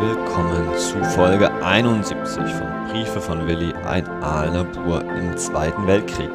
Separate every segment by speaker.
Speaker 1: Willkommen zu Folge 71 von Briefe von Willi, ein Aalener Bur im Zweiten Weltkrieg.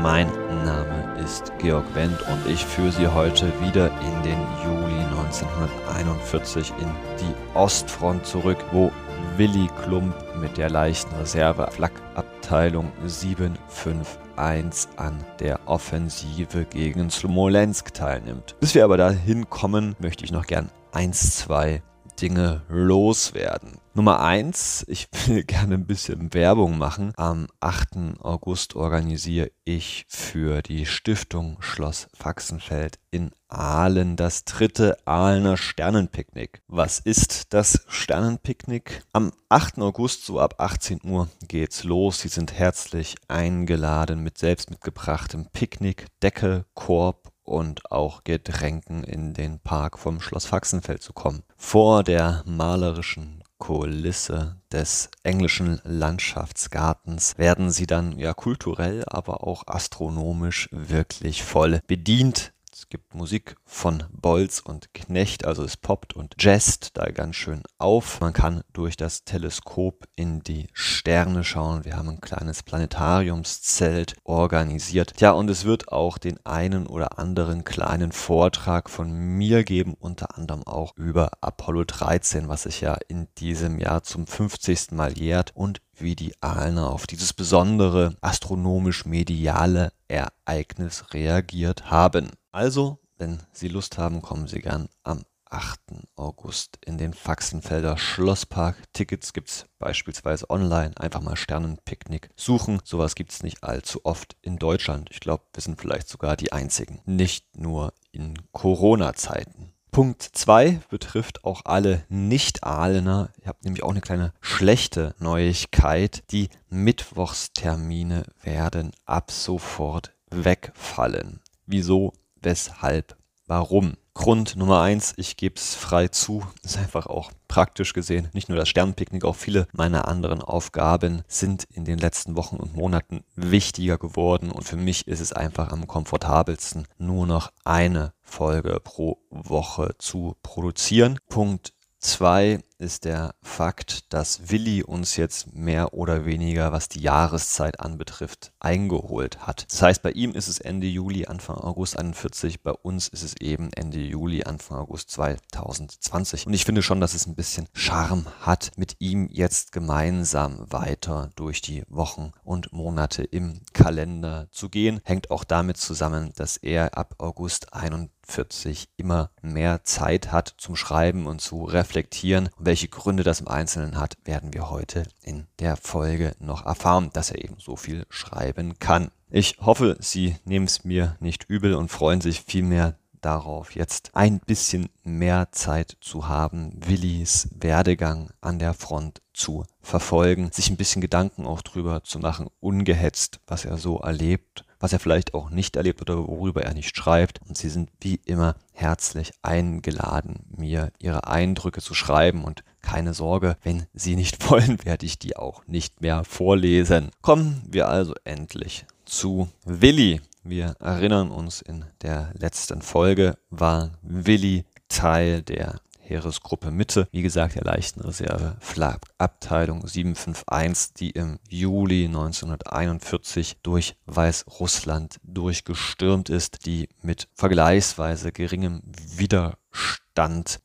Speaker 1: Mein Name ist Georg Wendt und ich führe Sie heute wieder in den Juli 1941 in die Ostfront zurück, wo Willi Klump mit der leichten Reserve Flakabteilung 751 an der Offensive gegen Smolensk teilnimmt. Bis wir aber dahin kommen, möchte ich noch gern eins, zwei Dinge loswerden. Nummer eins, ich will gerne ein bisschen Werbung machen. Am 8. August organisiere ich für die Stiftung Schloss Faxenfeld in Aalen das dritte Aalener Sternenpicknick. Was ist das Sternenpicknick? Am 8. August, so ab 18 Uhr, geht's los. Sie sind herzlich eingeladen mit selbst mitgebrachtem Picknick, Decke, Korb und auch Getränken in den Park vom Schloss Faxenfeld zu kommen. Vor der malerischen Kulisse des englischen Landschaftsgartens werden sie dann ja kulturell, aber auch astronomisch wirklich voll bedient. Es gibt Musik von Bolz und Knecht, also es poppt und jazzt da ganz schön auf. Man kann durch das Teleskop in die Sterne schauen. Wir haben ein kleines Planetariumszelt organisiert. Ja, und es wird auch den einen oder anderen kleinen Vortrag von mir geben, unter anderem auch über Apollo 13, was sich ja in diesem Jahr zum 50. Mal jährt und wie die Aalener auf dieses besondere astronomisch-mediale Ereignis reagiert haben. Also, wenn Sie Lust haben, kommen Sie gern am 8. August in den Faxenfelder Schlosspark. Tickets gibt es beispielsweise online. Einfach mal Sternenpicknick suchen. Sowas gibt es nicht allzu oft in Deutschland. Ich glaube, wir sind vielleicht sogar die einzigen. Nicht nur in Corona-Zeiten. Punkt 2 betrifft auch alle Nicht-Ahlener. Ich habe nämlich auch eine kleine schlechte Neuigkeit. Die Mittwochstermine werden ab sofort wegfallen. Wieso? Weshalb? Warum? Grund Nummer eins, ich gebe es frei zu, ist einfach auch praktisch gesehen. Nicht nur das Sternpicknick, auch viele meiner anderen Aufgaben sind in den letzten Wochen und Monaten wichtiger geworden und für mich ist es einfach am komfortabelsten, nur noch eine Folge pro Woche zu produzieren. Punkt Zwei ist der Fakt, dass Willi uns jetzt mehr oder weniger, was die Jahreszeit anbetrifft, eingeholt hat. Das heißt, bei ihm ist es Ende Juli, Anfang August 41, bei uns ist es eben Ende Juli, Anfang August 2020. Und ich finde schon, dass es ein bisschen Charme hat, mit ihm jetzt gemeinsam weiter durch die Wochen und Monate im Kalender zu gehen. Hängt auch damit zusammen, dass er ab August 41 40 immer mehr Zeit hat zum Schreiben und zu reflektieren. Und welche Gründe das im Einzelnen hat, werden wir heute in der Folge noch erfahren, dass er eben so viel schreiben kann. Ich hoffe, Sie nehmen es mir nicht übel und freuen sich vielmehr darauf, jetzt ein bisschen mehr Zeit zu haben, Willis Werdegang an der Front zu verfolgen, sich ein bisschen Gedanken auch drüber zu machen, ungehetzt, was er so erlebt was er vielleicht auch nicht erlebt oder worüber er nicht schreibt. Und Sie sind wie immer herzlich eingeladen, mir Ihre Eindrücke zu schreiben und keine Sorge, wenn Sie nicht wollen, werde ich die auch nicht mehr vorlesen. Kommen wir also endlich zu Willi. Wir erinnern uns, in der letzten Folge war Willi Teil der Heeresgruppe Mitte, wie gesagt der leichten Reserve Flakabteilung 751, die im Juli 1941 durch Weißrussland durchgestürmt ist, die mit vergleichsweise geringem Widerstand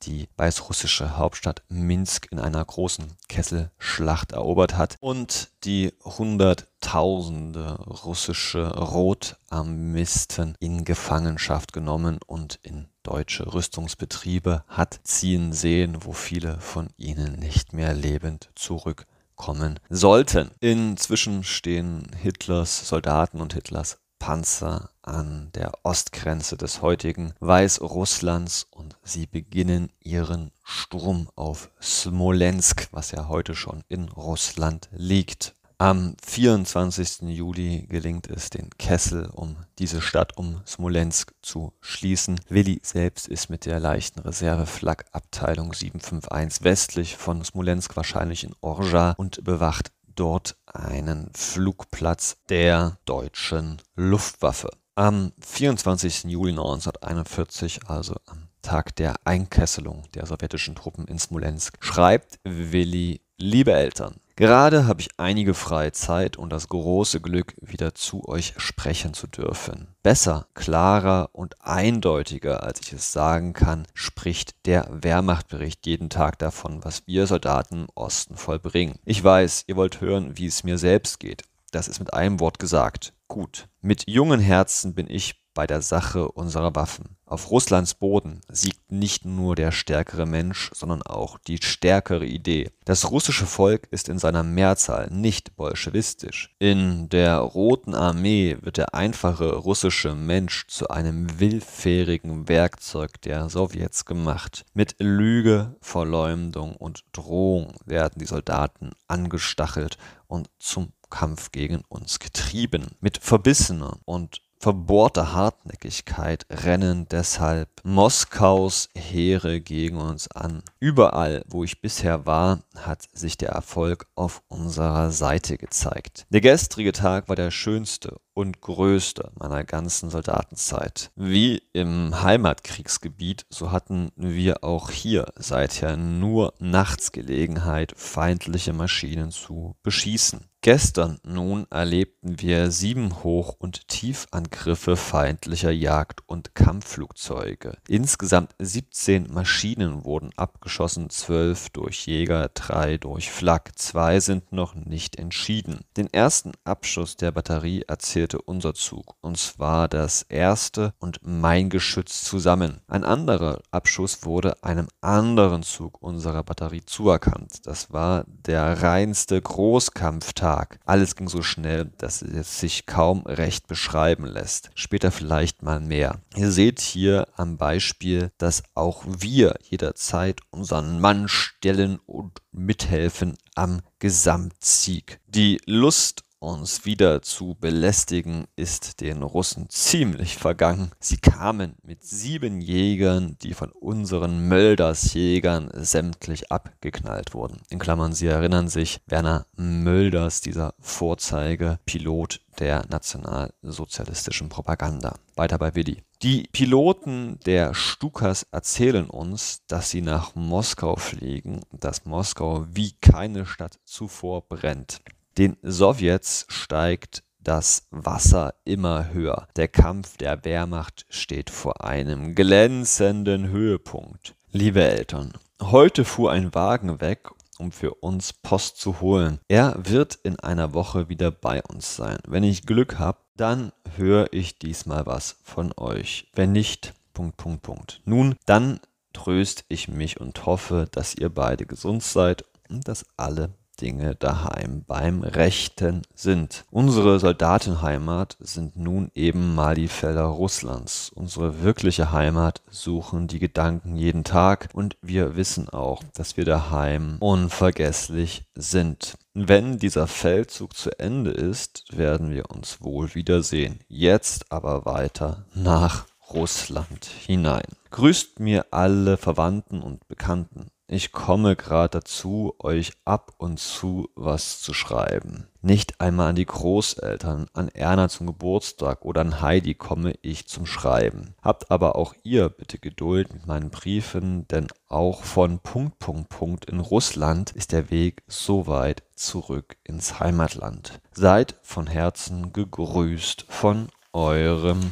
Speaker 1: die weißrussische Hauptstadt Minsk in einer großen Kesselschlacht erobert hat und die hunderttausende russische Rotarmisten in Gefangenschaft genommen und in deutsche Rüstungsbetriebe hat ziehen sehen, wo viele von ihnen nicht mehr lebend zurückkommen sollten. Inzwischen stehen Hitlers Soldaten und Hitlers Panzer an der Ostgrenze des heutigen Weißrusslands und sie beginnen ihren Sturm auf Smolensk, was ja heute schon in Russland liegt. Am 24. Juli gelingt es den Kessel, um diese Stadt um Smolensk zu schließen. Willi selbst ist mit der leichten Reserve Flak-Abteilung 751 westlich von Smolensk, wahrscheinlich in Orja, und bewacht dort einen Flugplatz der deutschen Luftwaffe. Am 24. Juli 1941, also am Tag der Einkesselung der sowjetischen Truppen in Smolensk, schreibt Willi, liebe Eltern, Gerade habe ich einige freie Zeit und das große Glück, wieder zu euch sprechen zu dürfen. Besser, klarer und eindeutiger, als ich es sagen kann, spricht der Wehrmachtbericht jeden Tag davon, was wir Soldaten im Osten vollbringen. Ich weiß, ihr wollt hören, wie es mir selbst geht. Das ist mit einem Wort gesagt. Gut. Mit jungen Herzen bin ich bei der Sache unserer Waffen. Auf Russlands Boden siegt nicht nur der stärkere Mensch, sondern auch die stärkere Idee. Das russische Volk ist in seiner Mehrzahl nicht bolschewistisch. In der Roten Armee wird der einfache russische Mensch zu einem willfährigen Werkzeug der Sowjets gemacht. Mit Lüge, Verleumdung und Drohung werden die Soldaten angestachelt und zum Kampf gegen uns getrieben. Mit verbissener und verbohrter Hartnäckigkeit rennen deshalb Moskaus Heere gegen uns an. Überall, wo ich bisher war, hat sich der Erfolg auf unserer Seite gezeigt. Der gestrige Tag war der schönste und größte meiner ganzen Soldatenzeit. Wie im Heimatkriegsgebiet, so hatten wir auch hier seither nur nachts Gelegenheit, feindliche Maschinen zu beschießen. Gestern nun erlebten wir sieben Hoch- und Tiefangriffe feindlicher Jagd- und Kampfflugzeuge. Insgesamt 17 Maschinen wurden abgeschossen, zwölf durch Jäger, drei durch Flak, zwei sind noch nicht entschieden. Den ersten Abschuss der Batterie erzählte unser Zug, und zwar das erste und mein Geschütz zusammen. Ein anderer Abschuss wurde einem anderen Zug unserer Batterie zuerkannt. Das war der reinste Großkampftag Tag. Alles ging so schnell, dass es sich kaum recht beschreiben lässt. Später vielleicht mal mehr. Ihr seht hier am Beispiel, dass auch wir jederzeit unseren Mann stellen und mithelfen am Gesamtsieg. Die Lust uns wieder zu belästigen, ist den Russen ziemlich vergangen. Sie kamen mit sieben Jägern, die von unseren Mölders-Jägern sämtlich abgeknallt wurden. In Klammern, Sie erinnern sich, Werner Mölders, dieser Vorzeigepilot der nationalsozialistischen Propaganda. Weiter bei Willi. Die Piloten der Stukas erzählen uns, dass sie nach Moskau fliegen, dass Moskau wie keine Stadt zuvor brennt. Den Sowjets steigt das Wasser immer höher. Der Kampf der Wehrmacht steht vor einem glänzenden Höhepunkt. Liebe Eltern, heute fuhr ein Wagen weg, um für uns Post zu holen. Er wird in einer Woche wieder bei uns sein. Wenn ich Glück habe, dann höre ich diesmal was von euch. Wenn nicht, Punkt, Punkt, Punkt. Nun, dann tröst ich mich und hoffe, dass ihr beide gesund seid und dass alle Dinge daheim beim Rechten sind. Unsere Soldatenheimat sind nun eben mal die Felder Russlands. Unsere wirkliche Heimat suchen die Gedanken jeden Tag und wir wissen auch, dass wir daheim unvergesslich sind. Wenn dieser Feldzug zu Ende ist, werden wir uns wohl wiedersehen. Jetzt aber weiter nach Russland hinein. Grüßt mir alle Verwandten und Bekannten. Ich komme gerade dazu, euch ab und zu was zu schreiben. Nicht einmal an die Großeltern, an Erna zum Geburtstag oder an Heidi komme ich zum Schreiben. Habt aber auch ihr bitte Geduld mit meinen Briefen, denn auch von Punkt, Punkt, Punkt in Russland ist der Weg so weit zurück ins Heimatland. Seid von Herzen gegrüßt von eurem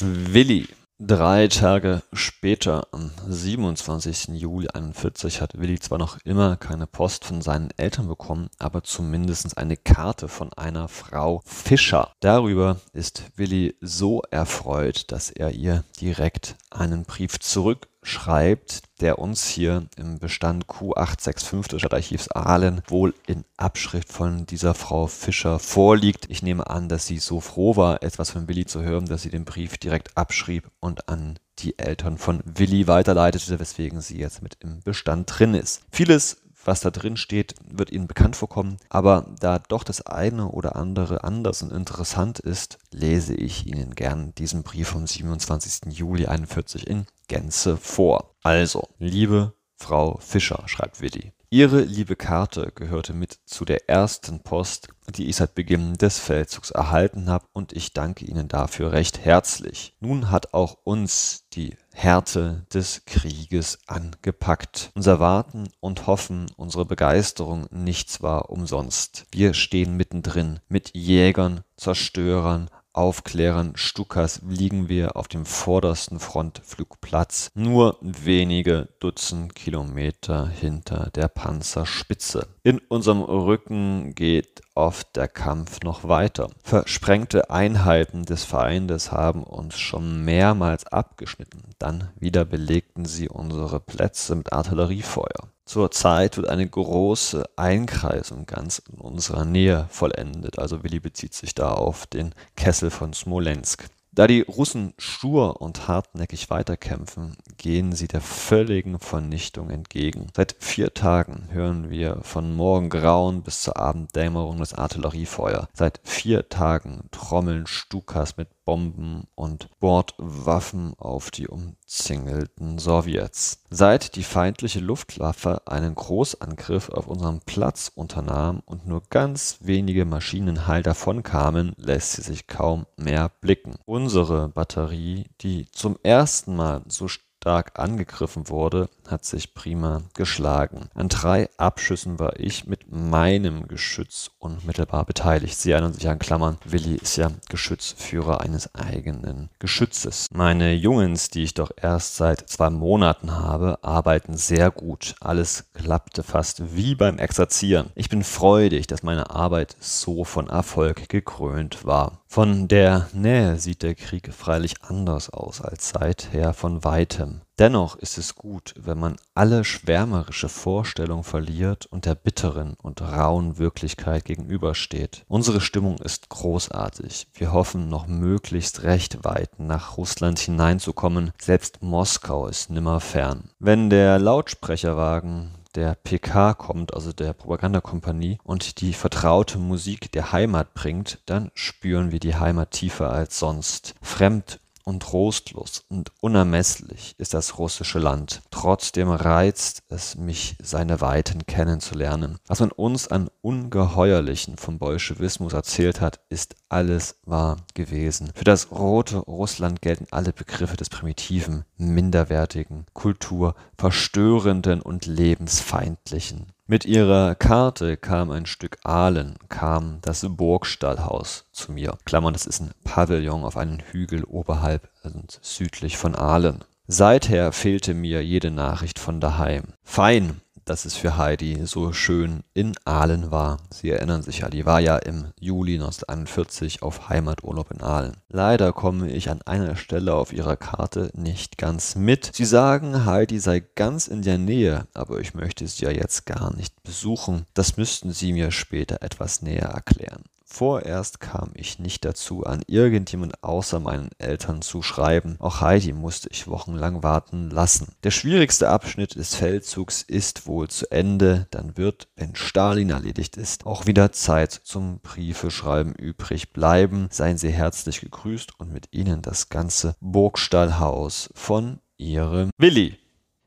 Speaker 1: Willi. Drei Tage später, am 27. Juli 41, hat Willi zwar noch immer keine Post von seinen Eltern bekommen, aber zumindest eine Karte von einer Frau Fischer. Darüber ist Willi so erfreut, dass er ihr direkt einen Brief zurück schreibt, der uns hier im Bestand Q865 des Stadtarchivs Aalen wohl in Abschrift von dieser Frau Fischer vorliegt. Ich nehme an, dass sie so froh war, etwas von Willi zu hören, dass sie den Brief direkt abschrieb und an die Eltern von Willi weiterleitete, weswegen sie jetzt mit im Bestand drin ist. Vieles was da drin steht, wird Ihnen bekannt vorkommen, aber da doch das eine oder andere anders und interessant ist, lese ich Ihnen gern diesen Brief vom 27. Juli 41 in Gänze vor. Also, liebe Frau Fischer, schreibt Willi, Ihre liebe Karte gehörte mit zu der ersten Post, die ich seit Beginn des Feldzugs erhalten habe, und ich danke Ihnen dafür recht herzlich. Nun hat auch uns die Härte des Krieges angepackt. Unser Warten und Hoffen, unsere Begeisterung, nichts war umsonst. Wir stehen mittendrin mit Jägern, Zerstörern, Aufklärern Stukas liegen wir auf dem vordersten Frontflugplatz, nur wenige Dutzend Kilometer hinter der Panzerspitze. In unserem Rücken geht oft der Kampf noch weiter. Versprengte Einheiten des Feindes haben uns schon mehrmals abgeschnitten, dann wieder belegten sie unsere Plätze mit Artilleriefeuer. Zurzeit wird eine große Einkreisung ganz in unserer Nähe vollendet. Also Willi bezieht sich da auf den Kessel von Smolensk. Da die Russen stur und hartnäckig weiterkämpfen, gehen sie der völligen Vernichtung entgegen. Seit vier Tagen hören wir von Morgengrauen bis zur Abenddämmerung das Artilleriefeuer. Seit vier Tagen trommeln Stukas mit Bomben und Bordwaffen auf die umzingelten Sowjets. Seit die feindliche Luftwaffe einen Großangriff auf unseren Platz unternahm und nur ganz wenige Maschinen heil davonkamen, lässt sie sich kaum mehr blicken. Unsere Batterie, die zum ersten Mal so stark angegriffen wurde, hat sich prima geschlagen. An drei Abschüssen war ich mit meinem Geschütz unmittelbar beteiligt. Sie erinnern sich an Klammern. Willi ist ja Geschützführer eines eigenen Geschützes. Meine Jungens, die ich doch erst seit zwei Monaten habe, arbeiten sehr gut. Alles klappte fast wie beim Exerzieren. Ich bin freudig, dass meine Arbeit so von Erfolg gekrönt war. Von der Nähe sieht der Krieg freilich anders aus als seither von weitem. Dennoch ist es gut, wenn man alle schwärmerische Vorstellung verliert und der bitteren und rauen Wirklichkeit gegenübersteht. Unsere Stimmung ist großartig. Wir hoffen, noch möglichst recht weit nach Russland hineinzukommen. Selbst Moskau ist nimmer fern. Wenn der Lautsprecherwagen der PK kommt, also der Propagandakompanie, und die vertraute Musik der Heimat bringt, dann spüren wir die Heimat tiefer als sonst. Fremd und trostlos und unermesslich ist das russische Land. Trotzdem reizt es mich, seine Weiten kennenzulernen. Was man uns an Ungeheuerlichen vom Bolschewismus erzählt hat, ist alles wahr gewesen. Für das rote Russland gelten alle Begriffe des primitiven, minderwertigen, Kultur, verstörenden und lebensfeindlichen. Mit ihrer Karte kam ein Stück Aalen, kam das Burgstallhaus zu mir. Klammern, das ist ein Pavillon auf einem Hügel oberhalb und südlich von Aalen. Seither fehlte mir jede Nachricht von daheim. Fein, dass es für Heidi so schön in Aalen war. Sie erinnern sich ja, die war ja im Juli 1941 auf Heimaturlaub in Aalen. Leider komme ich an einer Stelle auf ihrer Karte nicht ganz mit. Sie sagen, Heidi sei ganz in der Nähe, aber ich möchte sie ja jetzt gar nicht besuchen. Das müssten Sie mir später etwas näher erklären. Vorerst kam ich nicht dazu, an irgendjemand außer meinen Eltern zu schreiben. Auch Heidi musste ich wochenlang warten lassen. Der schwierigste Abschnitt des Feldzugs ist wohl zu Ende. Dann wird, wenn Stalin erledigt ist, auch wieder Zeit zum Briefeschreiben übrig bleiben. Seien Sie herzlich gegrüßt und mit Ihnen das ganze Burgstallhaus von Ihrem Willi.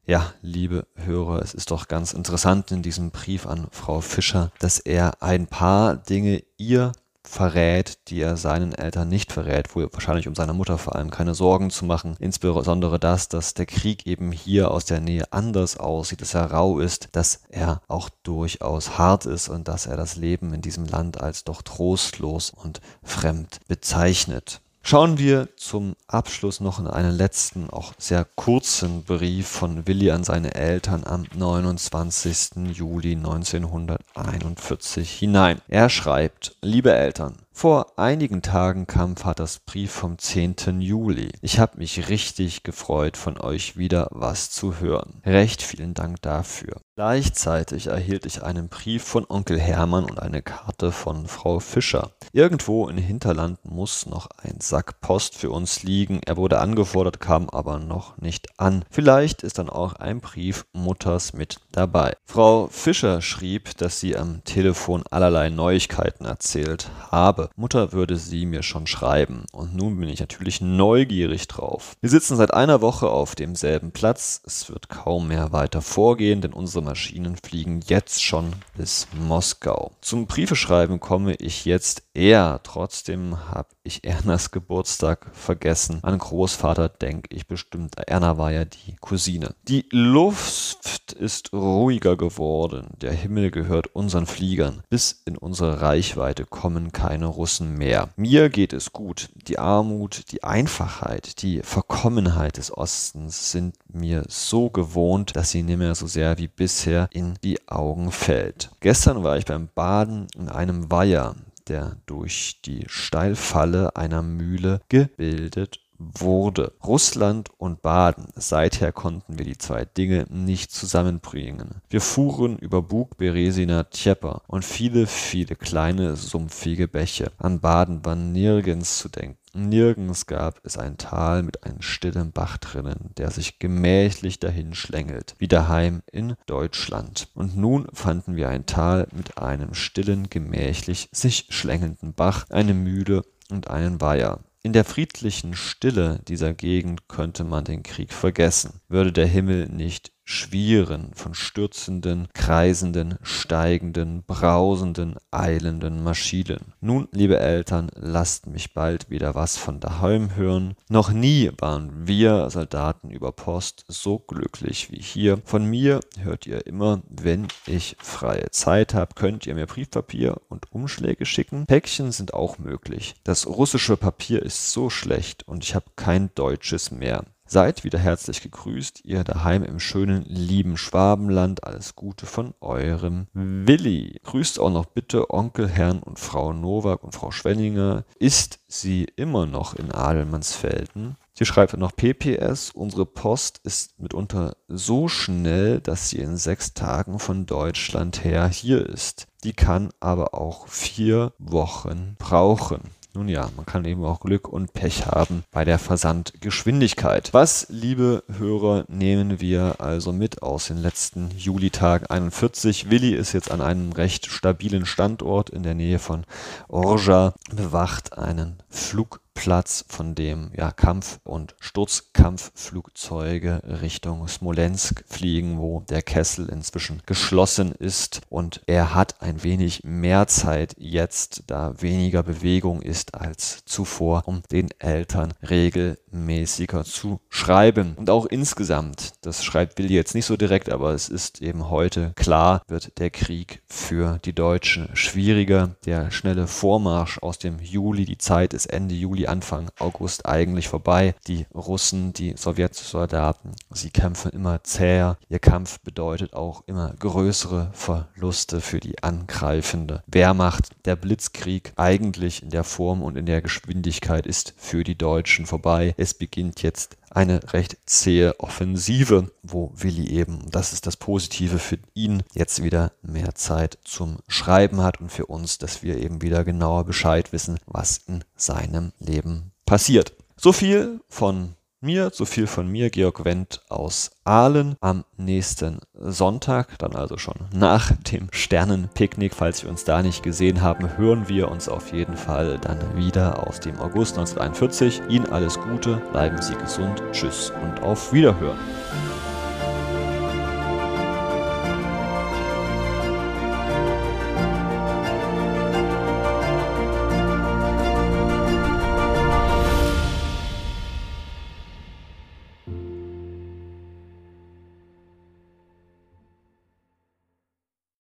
Speaker 1: Ja, liebe Hörer, es ist doch ganz interessant in diesem Brief an Frau Fischer, dass er ein paar Dinge ihr verrät, die er seinen Eltern nicht verrät, wohl wahrscheinlich um seiner Mutter vor allem keine Sorgen zu machen. Insbesondere das, dass der Krieg eben hier aus der Nähe anders aussieht, dass er rau ist, dass er auch durchaus hart ist und dass er das Leben in diesem Land als doch trostlos und fremd bezeichnet. Schauen wir zum Abschluss noch in einen letzten, auch sehr kurzen Brief von Willi an seine Eltern am 29. Juli 1941 hinein. Er schreibt, liebe Eltern, vor einigen Tagen kam Vaters Brief vom 10. Juli. Ich habe mich richtig gefreut, von euch wieder was zu hören. Recht vielen Dank dafür. Gleichzeitig erhielt ich einen Brief von Onkel Hermann und eine Karte von Frau Fischer. Irgendwo in Hinterland muss noch ein Sack Post für uns liegen. Er wurde angefordert, kam aber noch nicht an. Vielleicht ist dann auch ein Brief Mutters mit dabei. Frau Fischer schrieb, dass sie am Telefon allerlei Neuigkeiten erzählt habe. Mutter würde sie mir schon schreiben. Und nun bin ich natürlich neugierig drauf. Wir sitzen seit einer Woche auf demselben Platz. Es wird kaum mehr weiter vorgehen, denn unsere Maschinen fliegen jetzt schon bis Moskau. Zum Briefeschreiben komme ich jetzt eher. Trotzdem habe ich Ernas Geburtstag vergessen. An Großvater denke ich bestimmt. Erna war ja die Cousine. Die Luft ist ruhiger geworden. Der Himmel gehört unseren Fliegern. Bis in unsere Reichweite kommen keine Russen mehr. Mir geht es gut. Die Armut, die Einfachheit, die Verkommenheit des Ostens sind mir so gewohnt, dass sie nicht mehr so sehr wie bisher in die Augen fällt. Gestern war ich beim Baden in einem Weiher der durch die Steilfalle einer Mühle gebildet wurde. Russland und Baden. Seither konnten wir die zwei Dinge nicht zusammenbringen. Wir fuhren über Bug, Beresina, Tjeper und viele, viele kleine, sumpfige Bäche. An Baden war nirgends zu denken. Nirgends gab es ein Tal mit einem stillen Bach drinnen, der sich gemächlich dahin schlängelt, wie daheim in Deutschland. Und nun fanden wir ein Tal mit einem stillen, gemächlich sich schlängelnden Bach, eine Mühle und einen Weiher. In der friedlichen Stille dieser Gegend könnte man den Krieg vergessen, würde der Himmel nicht Schwieren von stürzenden, kreisenden, steigenden, brausenden, eilenden Maschinen. Nun, liebe Eltern, lasst mich bald wieder was von daheim hören. Noch nie waren wir Soldaten über Post so glücklich wie hier. Von mir hört ihr immer, wenn ich freie Zeit habe, könnt ihr mir Briefpapier und Umschläge schicken. Päckchen sind auch möglich. Das russische Papier ist so schlecht und ich habe kein deutsches mehr. Seid wieder herzlich gegrüßt, ihr daheim im schönen, lieben Schwabenland. Alles Gute von eurem Willi. Grüßt auch noch bitte Onkel, Herrn und Frau Nowak und Frau Schwenninger. Ist sie immer noch in Adelmannsfelden? Sie schreibt noch PPS, unsere Post ist mitunter so schnell, dass sie in sechs Tagen von Deutschland her hier ist. Die kann aber auch vier Wochen brauchen. Nun ja, man kann eben auch Glück und Pech haben bei der Versandgeschwindigkeit. Was, liebe Hörer, nehmen wir also mit aus den letzten Julitag 41? Willi ist jetzt an einem recht stabilen Standort in der Nähe von Orja, bewacht einen Flug Platz, von dem ja, Kampf- und Sturzkampfflugzeuge Richtung Smolensk fliegen, wo der Kessel inzwischen geschlossen ist und er hat ein wenig mehr Zeit jetzt, da weniger Bewegung ist als zuvor, um den Eltern regelmäßiger zu schreiben. Und auch insgesamt, das schreibt Willi jetzt nicht so direkt, aber es ist eben heute klar, wird der Krieg für die Deutschen schwieriger. Der schnelle Vormarsch aus dem Juli, die Zeit ist Ende Juli Anfang August eigentlich vorbei. Die Russen, die Sowjetsoldaten, sie kämpfen immer zäher. Ihr Kampf bedeutet auch immer größere Verluste für die angreifende Wehrmacht. Der Blitzkrieg eigentlich in der Form und in der Geschwindigkeit ist für die Deutschen vorbei. Es beginnt jetzt eine recht zähe Offensive, wo Willi eben, das ist das Positive für ihn, jetzt wieder mehr Zeit zum Schreiben hat und für uns, dass wir eben wieder genauer Bescheid wissen, was in seinem Leben passiert. So viel von mir, so viel von mir, Georg Wendt aus Aalen. Am nächsten Sonntag, dann also schon nach dem Sternenpicknick, falls wir uns da nicht gesehen haben, hören wir uns auf jeden Fall dann wieder aus dem August 1941. Ihnen alles Gute, bleiben Sie gesund, tschüss und auf Wiederhören.